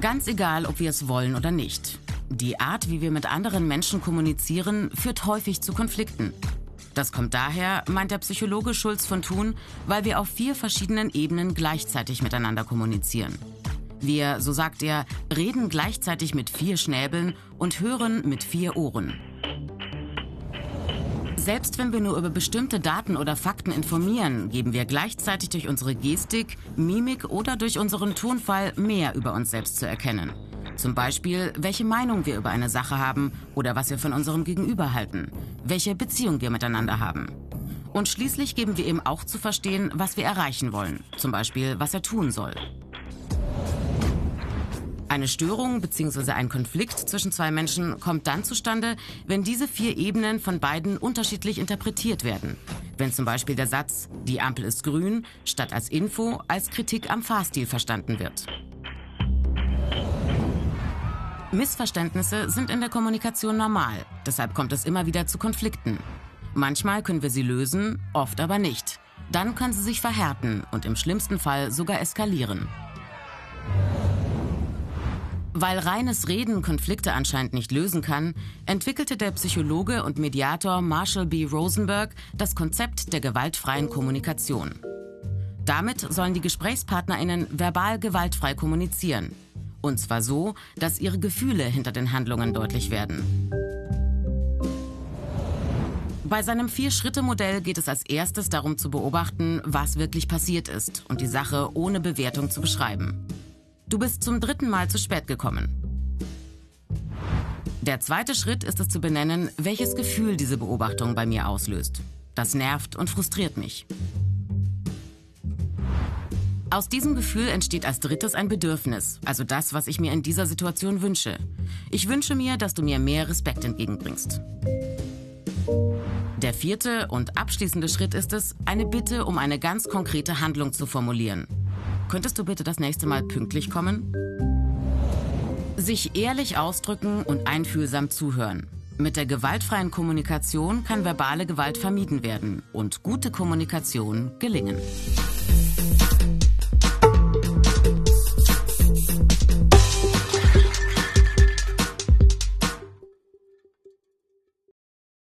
Ganz egal, ob wir es wollen oder nicht. Die Art, wie wir mit anderen Menschen kommunizieren, führt häufig zu Konflikten. Das kommt daher, meint der Psychologe Schulz von Thun, weil wir auf vier verschiedenen Ebenen gleichzeitig miteinander kommunizieren. Wir, so sagt er, reden gleichzeitig mit vier Schnäbeln und hören mit vier Ohren. Selbst wenn wir nur über bestimmte Daten oder Fakten informieren, geben wir gleichzeitig durch unsere Gestik, Mimik oder durch unseren Tonfall mehr über uns selbst zu erkennen. Zum Beispiel, welche Meinung wir über eine Sache haben oder was wir von unserem Gegenüber halten, welche Beziehung wir miteinander haben. Und schließlich geben wir ihm auch zu verstehen, was wir erreichen wollen, zum Beispiel, was er tun soll. Eine Störung bzw. ein Konflikt zwischen zwei Menschen kommt dann zustande, wenn diese vier Ebenen von beiden unterschiedlich interpretiert werden. Wenn zum Beispiel der Satz, die Ampel ist grün, statt als Info als Kritik am Fahrstil verstanden wird. Missverständnisse sind in der Kommunikation normal, deshalb kommt es immer wieder zu Konflikten. Manchmal können wir sie lösen, oft aber nicht. Dann können sie sich verhärten und im schlimmsten Fall sogar eskalieren. Weil reines Reden Konflikte anscheinend nicht lösen kann, entwickelte der Psychologe und Mediator Marshall B. Rosenberg das Konzept der gewaltfreien Kommunikation. Damit sollen die Gesprächspartnerinnen verbal gewaltfrei kommunizieren. Und zwar so, dass ihre Gefühle hinter den Handlungen deutlich werden. Bei seinem Vier-Schritte-Modell geht es als erstes darum zu beobachten, was wirklich passiert ist und die Sache ohne Bewertung zu beschreiben. Du bist zum dritten Mal zu spät gekommen. Der zweite Schritt ist es zu benennen, welches Gefühl diese Beobachtung bei mir auslöst. Das nervt und frustriert mich. Aus diesem Gefühl entsteht als drittes ein Bedürfnis, also das, was ich mir in dieser Situation wünsche. Ich wünsche mir, dass du mir mehr Respekt entgegenbringst. Der vierte und abschließende Schritt ist es, eine Bitte um eine ganz konkrete Handlung zu formulieren. Könntest du bitte das nächste Mal pünktlich kommen? Sich ehrlich ausdrücken und einfühlsam zuhören. Mit der gewaltfreien Kommunikation kann verbale Gewalt vermieden werden und gute Kommunikation gelingen.